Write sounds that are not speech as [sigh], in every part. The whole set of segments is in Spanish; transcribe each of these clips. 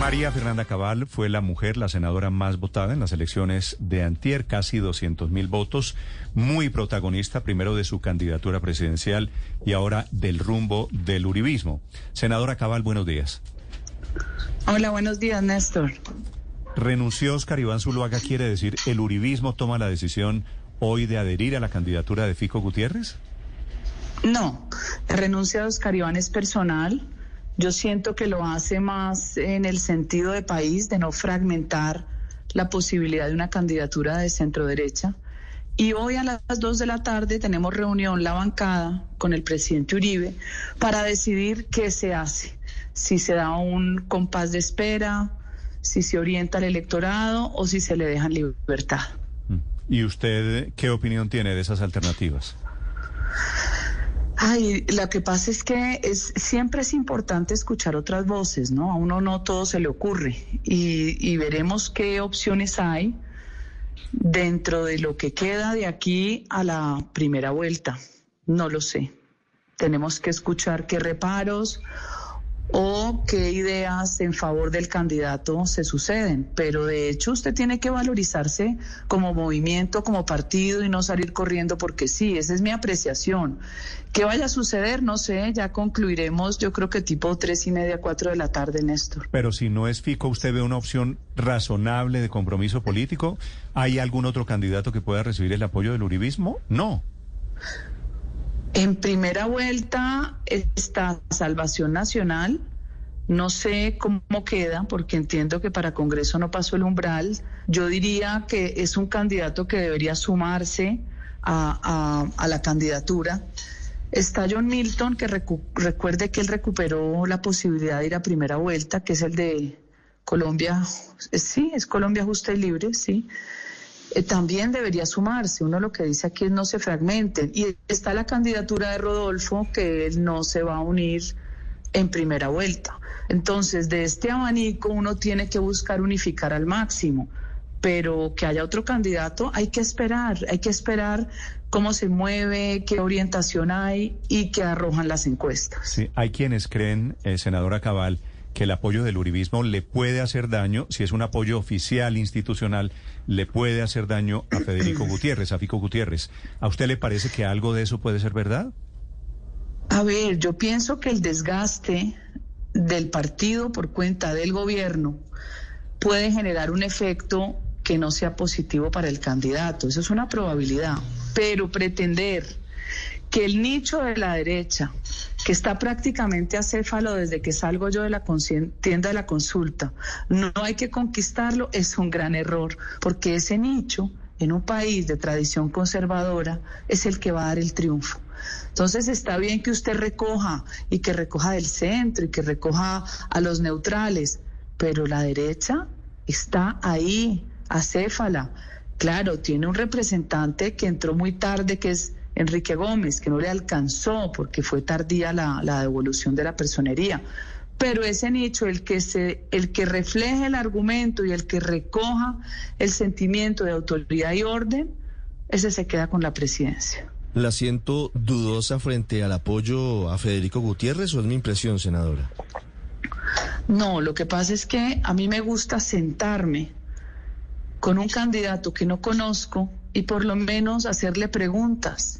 María Fernanda Cabal fue la mujer, la senadora más votada en las elecciones de Antier, casi 200 mil votos, muy protagonista primero de su candidatura presidencial y ahora del rumbo del uribismo. Senadora Cabal, buenos días. Hola, buenos días, Néstor. Renunció Oscar Iván Zuluaga, quiere decir, ¿el uribismo toma la decisión hoy de adherir a la candidatura de Fico Gutiérrez? No, renuncia de Oscar Iván es personal yo siento que lo hace más en el sentido de país, de no fragmentar la posibilidad de una candidatura de centro derecha. Y hoy a las dos de la tarde tenemos reunión, la bancada, con el presidente Uribe para decidir qué se hace. Si se da un compás de espera, si se orienta al electorado o si se le deja libertad. ¿Y usted qué opinión tiene de esas alternativas? Ay, lo que pasa es que es, siempre es importante escuchar otras voces, ¿no? A uno no todo se le ocurre y, y veremos qué opciones hay dentro de lo que queda de aquí a la primera vuelta. No lo sé. Tenemos que escuchar qué reparos o qué ideas en favor del candidato se suceden. Pero de hecho usted tiene que valorizarse como movimiento, como partido y no salir corriendo porque sí, esa es mi apreciación. ¿Qué vaya a suceder? No sé, ya concluiremos yo creo que tipo tres y media, cuatro de la tarde, Néstor. Pero si no es Fico, ¿usted ve una opción razonable de compromiso político? ¿Hay algún otro candidato que pueda recibir el apoyo del uribismo? No. En primera vuelta está Salvación Nacional. No sé cómo queda, porque entiendo que para Congreso no pasó el umbral. Yo diría que es un candidato que debería sumarse a, la candidatura. Está John Milton, que recuerde que él recuperó la posibilidad de ir a primera vuelta, que es el de Colombia. Sí, es Colombia Justa y Libre, sí. Eh, también debería sumarse. Uno lo que dice aquí es no se fragmenten. Y está la candidatura de Rodolfo, que él no se va a unir en primera vuelta. Entonces, de este abanico uno tiene que buscar unificar al máximo, pero que haya otro candidato hay que esperar, hay que esperar cómo se mueve, qué orientación hay y qué arrojan las encuestas. Sí, hay quienes creen, eh, senadora Cabal, que el apoyo del uribismo le puede hacer daño, si es un apoyo oficial, institucional, le puede hacer daño a Federico [clears throat] Gutiérrez, a Fico Gutiérrez. ¿A usted le parece que algo de eso puede ser verdad? A ver, yo pienso que el desgaste del partido por cuenta del gobierno puede generar un efecto que no sea positivo para el candidato. Eso es una probabilidad. Pero pretender que el nicho de la derecha, que está prácticamente acéfalo desde que salgo yo de la tienda de la consulta, no hay que conquistarlo, es un gran error, porque ese nicho en un país de tradición conservadora es el que va a dar el triunfo. Entonces está bien que usted recoja y que recoja del centro y que recoja a los neutrales, pero la derecha está ahí, acéfala. Claro, tiene un representante que entró muy tarde, que es Enrique Gómez, que no le alcanzó porque fue tardía la, devolución de la personería. Pero ese nicho, el que, se, el que refleje el argumento y el que recoja el sentimiento de autoridad y orden, ese se queda con la presidencia. ¿La siento dudosa frente al apoyo a Federico Gutiérrez o es mi impresión, senadora? No, lo que pasa es que a mí me gusta sentarme con un candidato que no conozco y por lo menos hacerle preguntas.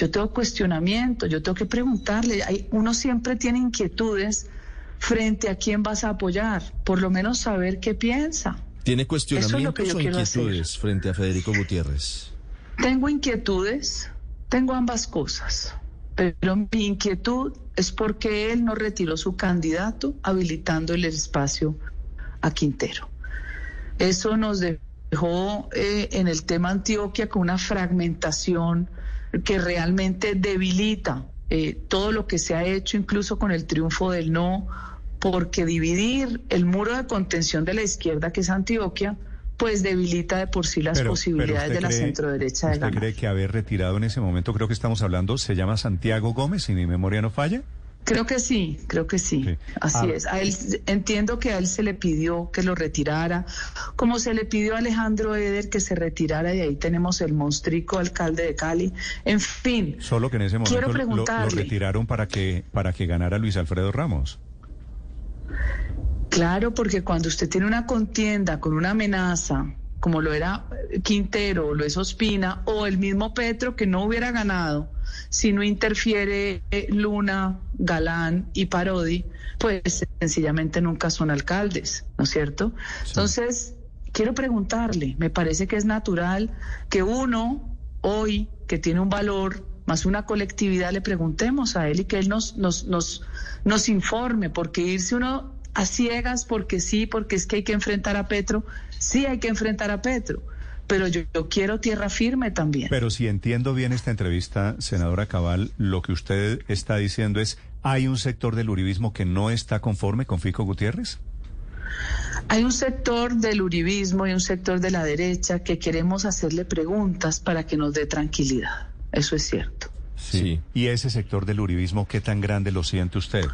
Yo tengo cuestionamiento, yo tengo que preguntarle. Hay, uno siempre tiene inquietudes frente a quién vas a apoyar, por lo menos saber qué piensa. ¿Tiene cuestionamientos o inquietudes frente a Federico Gutiérrez? Tengo inquietudes, tengo ambas cosas, pero mi inquietud es porque él no retiró su candidato habilitando el espacio a Quintero. Eso nos dejó eh, en el tema Antioquia con una fragmentación que realmente debilita eh, todo lo que se ha hecho, incluso con el triunfo del no, porque dividir el muro de contención de la izquierda, que es Antioquia, pues debilita de por sí las posibilidades de la centro derecha de ¿Usted cree que haber retirado en ese momento, creo que estamos hablando, se llama Santiago Gómez, si mi memoria no falla? Creo que sí, creo que sí. Así ah. es. A él, entiendo que a él se le pidió que lo retirara, como se le pidió a Alejandro Eder que se retirara y ahí tenemos el monstrico alcalde de Cali. En fin. Solo que en ese momento lo, retiraron para que para que ganara Luis Alfredo Ramos. Claro, porque cuando usted tiene una contienda con una amenaza, como lo era Quintero, o lo es Ospina, o el mismo Petro que no hubiera ganado si no interfiere eh, Luna, Galán y Parodi, pues sencillamente nunca son alcaldes, ¿no es cierto? Entonces, quiero preguntarle, me parece que es natural que uno hoy, que tiene un valor más una colectividad, le preguntemos a él y que él nos, nos, nos, nos informe, porque irse uno a ciegas porque sí, porque es que hay que enfrentar a Petro, sí hay que enfrentar a Petro, pero yo, quiero tierra firme también. Pero si entiendo bien esta entrevista, senadora Cabal, lo que usted está diciendo es, ¿hay un sector del uribismo que no está conforme con Fico Gutiérrez? Hay un sector del uribismo y un sector de la derecha que queremos hacerle preguntas para que nos dé tranquilidad. Eso es cierto. Sí. ¿Y ese sector del uribismo qué tan grande lo siente usted?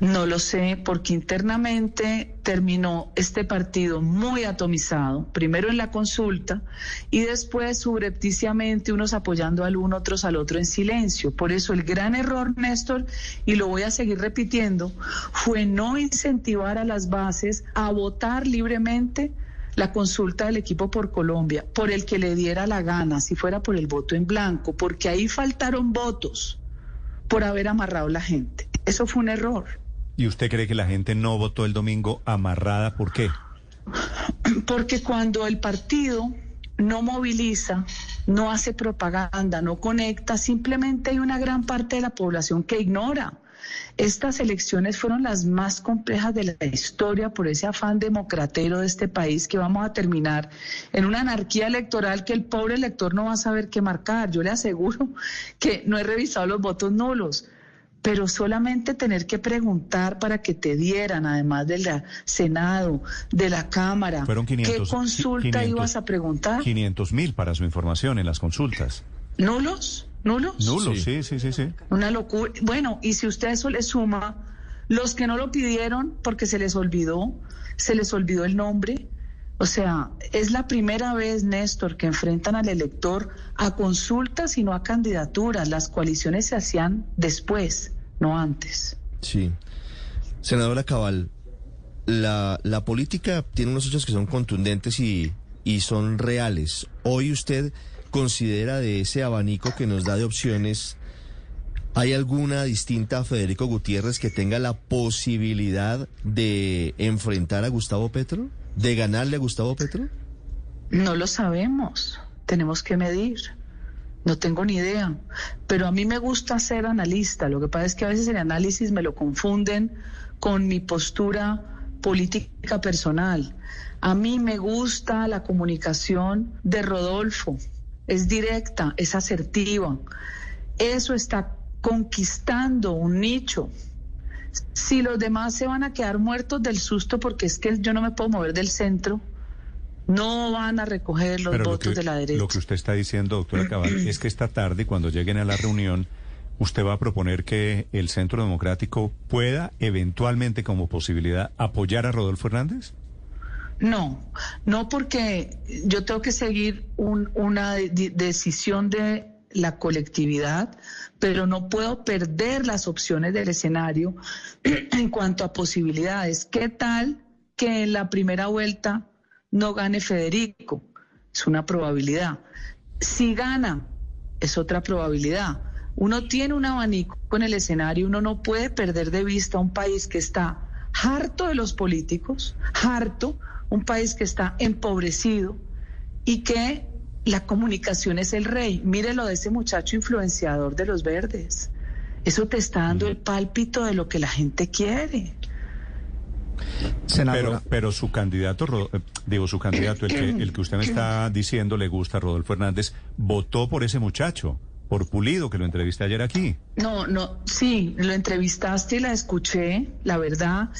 No lo sé, porque internamente terminó este partido muy atomizado, primero en la consulta y después subrepticiamente unos apoyando al uno, otros al otro en silencio. Por eso el gran error, Néstor, y lo voy a seguir repitiendo, fue no incentivar a las bases a votar libremente la consulta del equipo por Colombia, por el que le diera la gana, si fuera por el voto en blanco, porque ahí faltaron votos por haber amarrado la gente. Eso fue un error. ¿Y usted cree que la gente no votó el domingo amarrada? ¿Por qué? Porque cuando el partido no moviliza, no hace propaganda, no conecta, simplemente hay una gran parte de la población que ignora. Estas elecciones fueron las más complejas de la historia por ese afán democratero de este país que vamos a terminar en una anarquía electoral que el pobre elector no va a saber qué marcar. Yo le aseguro que no he revisado los votos nulos pero solamente tener que preguntar para que te dieran, además del Senado, de la Cámara, ¿qué consulta ibas a preguntar? 500 mil para su información en las consultas. ¿Nulos? ¿Nulos? Nulos, sí, sí, sí, sí. Una locura. Bueno, y si usted eso le suma, los que no lo pidieron porque se les olvidó, se les olvidó el nombre, o sea, es la primera vez, Néstor, que enfrentan al elector a consultas y no a candidaturas. Las coaliciones se hacían después, no antes. Sí. Senadora Cabal, la, la política tiene unos hechos que son contundentes y, y son reales. Hoy usted considera de ese abanico que nos da de opciones, ¿hay alguna distinta a Federico Gutiérrez que tenga la posibilidad de enfrentar a Gustavo Petro? De ganarle a Gustavo Petro? No lo sabemos. Tenemos que medir. No tengo ni idea. Pero a mí me gusta ser analista. Lo que pasa es que a veces el análisis me lo confunden con mi postura política personal. A mí me gusta la comunicación de Rodolfo. Es directa, es asertiva. Eso está conquistando un nicho si los demás se van a quedar muertos del susto porque es que yo no me puedo mover del centro, no van a recoger los votos de la derecha. Lo que usted está diciendo, doctora Cabal, es que esta tarde, cuando lleguen a la reunión, usted va a proponer que el Centro Democrático pueda eventualmente, como posibilidad, apoyar a Rodolfo Hernández. No, no porque yo tengo que seguir una decisión de la colectividad, pero no puedo perder las opciones del escenario [clears throat] en cuanto a posibilidades. ¿Qué tal que en la primera vuelta no gane Federico? Es una probabilidad. Si gana, es otra probabilidad. Uno tiene un abanico en el escenario, uno no puede perder de vista un país que está harto de los políticos, harto, un país que está empobrecido y que la comunicación es el rey. Mírelo de ese muchacho influenciador de los verdes. Eso te está dando el pálpito de lo que la gente quiere. Pero, pero su candidato, eh, digo, su candidato, el que, [clears throat] el que usted me está diciendo le gusta, Rodolfo Hernández, votó por ese muchacho, por Pulido, que lo entrevisté ayer aquí. No, no, sí, lo entrevistaste y la escuché, la verdad,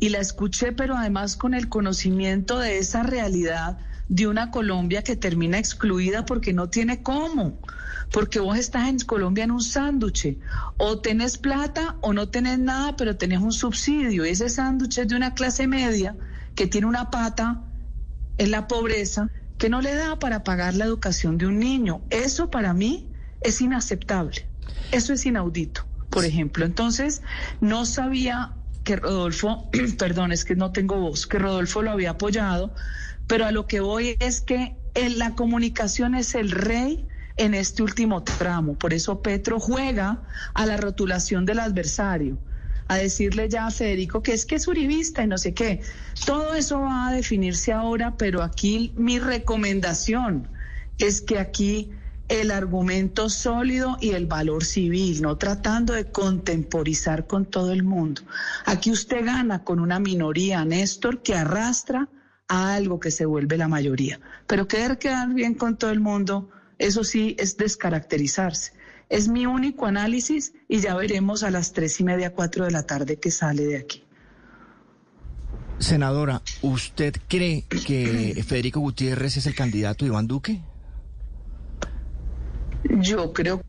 y la escuché, pero además con el conocimiento de esa realidad de una Colombia que termina excluida porque no tiene cómo. Porque vos estás en Colombia en un sándwich. O tenés plata o no tenés nada, pero tenés un subsidio. Y ese sándwich es de una clase media que tiene una pata en la pobreza que no le da para pagar la educación de un niño. Eso para mí es inaceptable. Eso es inaudito, por ejemplo. Entonces, no sabía que Rodolfo, [clears throat] perdón, es que no tengo voz, que Rodolfo lo había apoyado, pero a lo que voy es que en la comunicación es el rey en este último tramo. Por eso Petro juega a la rotulación del adversario, a decirle ya a Federico que es que es uribista y no sé qué. Todo eso va a definirse ahora, pero aquí mi recomendación es que aquí el argumento sólido y el valor civil, no tratando de contemporizar con todo el mundo. Aquí usted gana con una minoría, Néstor, que arrastra a algo que se vuelve la mayoría. Pero querer quedar bien con todo el mundo, eso sí es descaracterizarse. Es mi único análisis y ya veremos a las tres y media, cuatro de la tarde que sale de aquí. Senadora, ¿usted cree que Federico Gutiérrez es el candidato de Iván Duque? Yo creo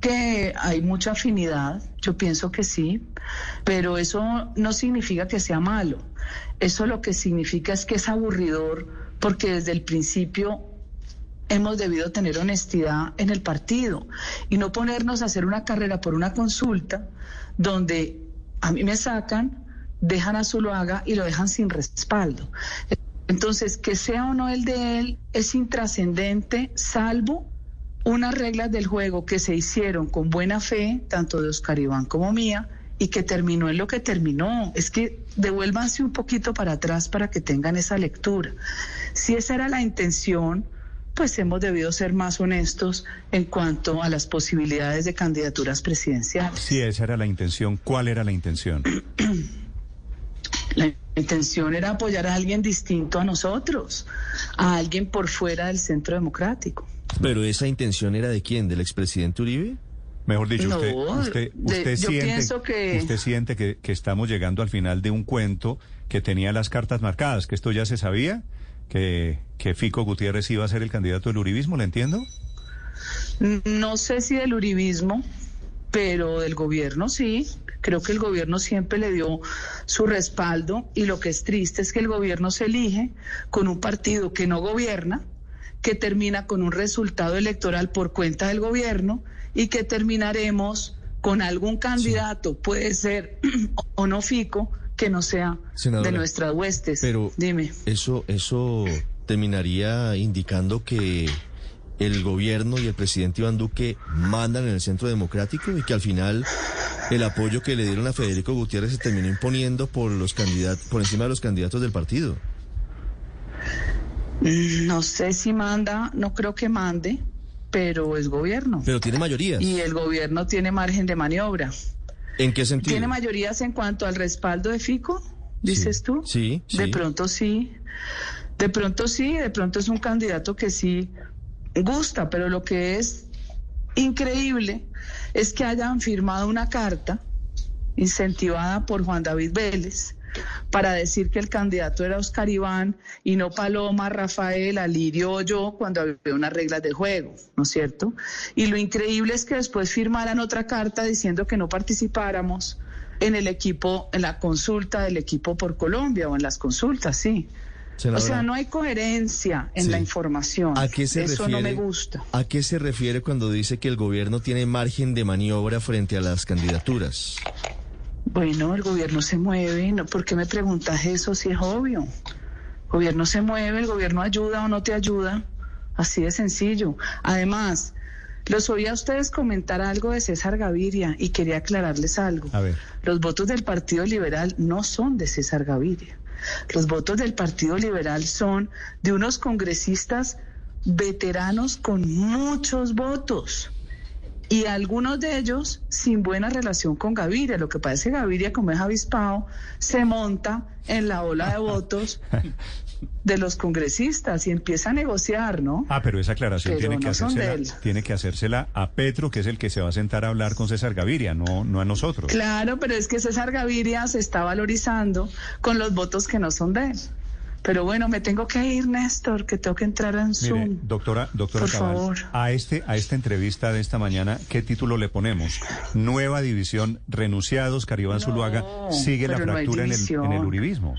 que hay mucha afinidad, yo pienso que sí, pero eso no significa que sea malo. Eso lo que significa es que es aburridor porque desde el principio hemos debido tener honestidad en el partido y no ponernos a hacer una carrera por una consulta donde a mí me sacan, dejan a Zuluaga y lo dejan sin respaldo. Entonces, que sea o no el de él es intrascendente, salvo unas reglas del juego que se hicieron con buena fe, tanto de Oscar Iván como mía, y que terminó en lo que terminó. Es que devuélvanse un poquito para atrás para que tengan esa lectura. Si esa era la intención, pues hemos debido ser más honestos en cuanto a las posibilidades de candidaturas presidenciales. Si esa era la intención, ¿cuál era la intención? [clears throat] La intención era apoyar a alguien distinto a nosotros, a alguien por fuera del centro democrático. Pero esa intención era de quién, del expresidente Uribe? Mejor dicho, No, usted, usted, usted yo siente, pienso que- usted siente que, que estamos llegando al final de un cuento que tenía las cartas marcadas, que esto ya se sabía, que, que Fico Gutiérrez iba a ser el candidato del uribismo, ¿le entiendo? No sé si del uribismo, pero del gobierno sí. Creo que el gobierno siempre le dio su respaldo y lo que es triste es que el gobierno se elige con un partido que no gobierna, que termina con un resultado electoral por cuenta del gobierno y que terminaremos con algún candidato, puede ser [clears throat] o no Fico, que no sea Senadora, de nuestras huestes. Pero Dime. eso, eso terminaría indicando que el gobierno y el presidente Iván Duque mandan en el centro democrático y que al final el apoyo que le dieron a Federico Gutiérrez se terminó imponiendo por los candidatos, por encima de los candidatos del partido. No sé si manda, no creo que mande, pero es gobierno. Pero tiene mayorías. Y el gobierno tiene margen de maniobra. ¿En qué sentido? ¿Tiene mayorías en cuanto al respaldo de Fico? Dices Sí, tú. sí, De sí. pronto sí. De pronto sí, de pronto es un candidato que sí gusta, pero lo que es increíble es que hayan firmado una carta incentivada por Juan David Vélez para decir que el candidato era Oscar Iván y no Paloma, Rafael, Alirio o yo cuando había unas reglas de juego, ¿no es cierto? Y lo increíble es que después firmaran otra carta diciendo que no participáramos en el equipo, en la consulta del equipo por Colombia o en las consultas, sí. Senadora, o sea, no hay coherencia en Sí. la información. ¿A qué se Eso refiere? no me gusta. ¿A qué se refiere cuando dice que el gobierno tiene margen de maniobra frente a las candidaturas? Bueno, el gobierno se mueve, ¿no? ¿por qué me preguntas eso si es obvio? El gobierno se mueve, el gobierno ayuda o no te ayuda, así de sencillo. Además, los oí a ustedes comentar algo de César Gaviria y quería aclararles algo. A ver. Los votos del Partido Liberal no son de César Gaviria. Los votos del Partido Liberal son de unos congresistas veteranos con muchos votos y algunos de ellos sin buena relación con Gaviria. Lo que pasa es que Gaviria, como es avispado, se monta en la ola de votos [laughs] de los congresistas y empieza a negociar, ¿no? Ah, pero esa aclaración Pero tiene que, no hacérsela, tiene que hacérsela a Petro, que es el que se va a sentar a hablar con César Gaviria, no, no a nosotros. Claro, pero es que César Gaviria se está valorizando con los votos que no son de él. Pero bueno, me tengo que ir, Néstor, que tengo que entrar en Mire, Zoom. doctora, doctora Por Cabal, favor. a este, a esta entrevista de esta mañana, ¿qué título le ponemos? Nueva división, renunciados, Caribán No, Zuluaga, sigue la no fractura en el, división. en el uribismo.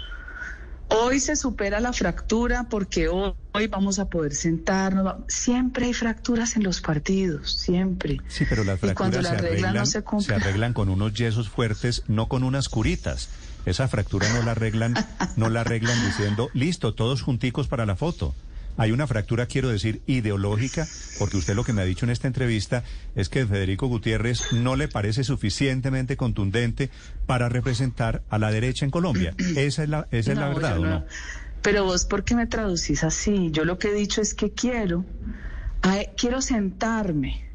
Hoy se supera la fractura porque hoy, hoy vamos a poder sentarnos. Siempre hay fracturas en los partidos, siempre. Sí, pero las Y cuando fracturas se arreglan, no se se arreglan con unos yesos fuertes, no con unas curitas. Esa fractura no la arreglan, no la arreglan diciendo, listo, todos junticos para la foto. Hay una fractura, quiero decir, ideológica, porque usted lo que me ha dicho en esta entrevista es que Federico Gutiérrez no le parece suficientemente contundente para representar a la derecha en Colombia. [clears throat] Esa es la, esa es la verdad, ¿o no? Pero vos, ¿por qué me traducís así? Yo lo que he dicho es que quiero, quiero sentarme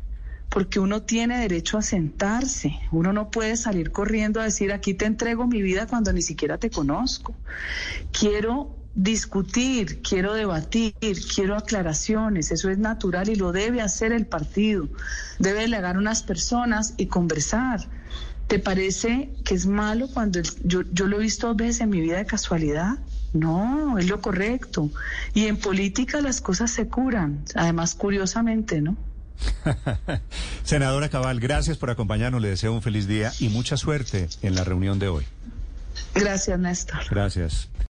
porque uno tiene derecho a sentarse. Uno no puede salir corriendo a decir, aquí te entrego mi vida cuando ni siquiera te conozco. Quiero discutir, quiero debatir, quiero aclaraciones, eso es natural y lo debe hacer el partido. Debe delegar unas personas y conversar. ¿Te parece que es malo cuando yo, yo lo he visto dos veces en mi vida de casualidad? No, es lo correcto. Y en política las cosas se curan, además curiosamente, ¿no? [laughs] Senadora Cabal, gracias por acompañarnos. Le deseo un feliz día y mucha suerte en la reunión de hoy. Gracias, Néstor. Gracias.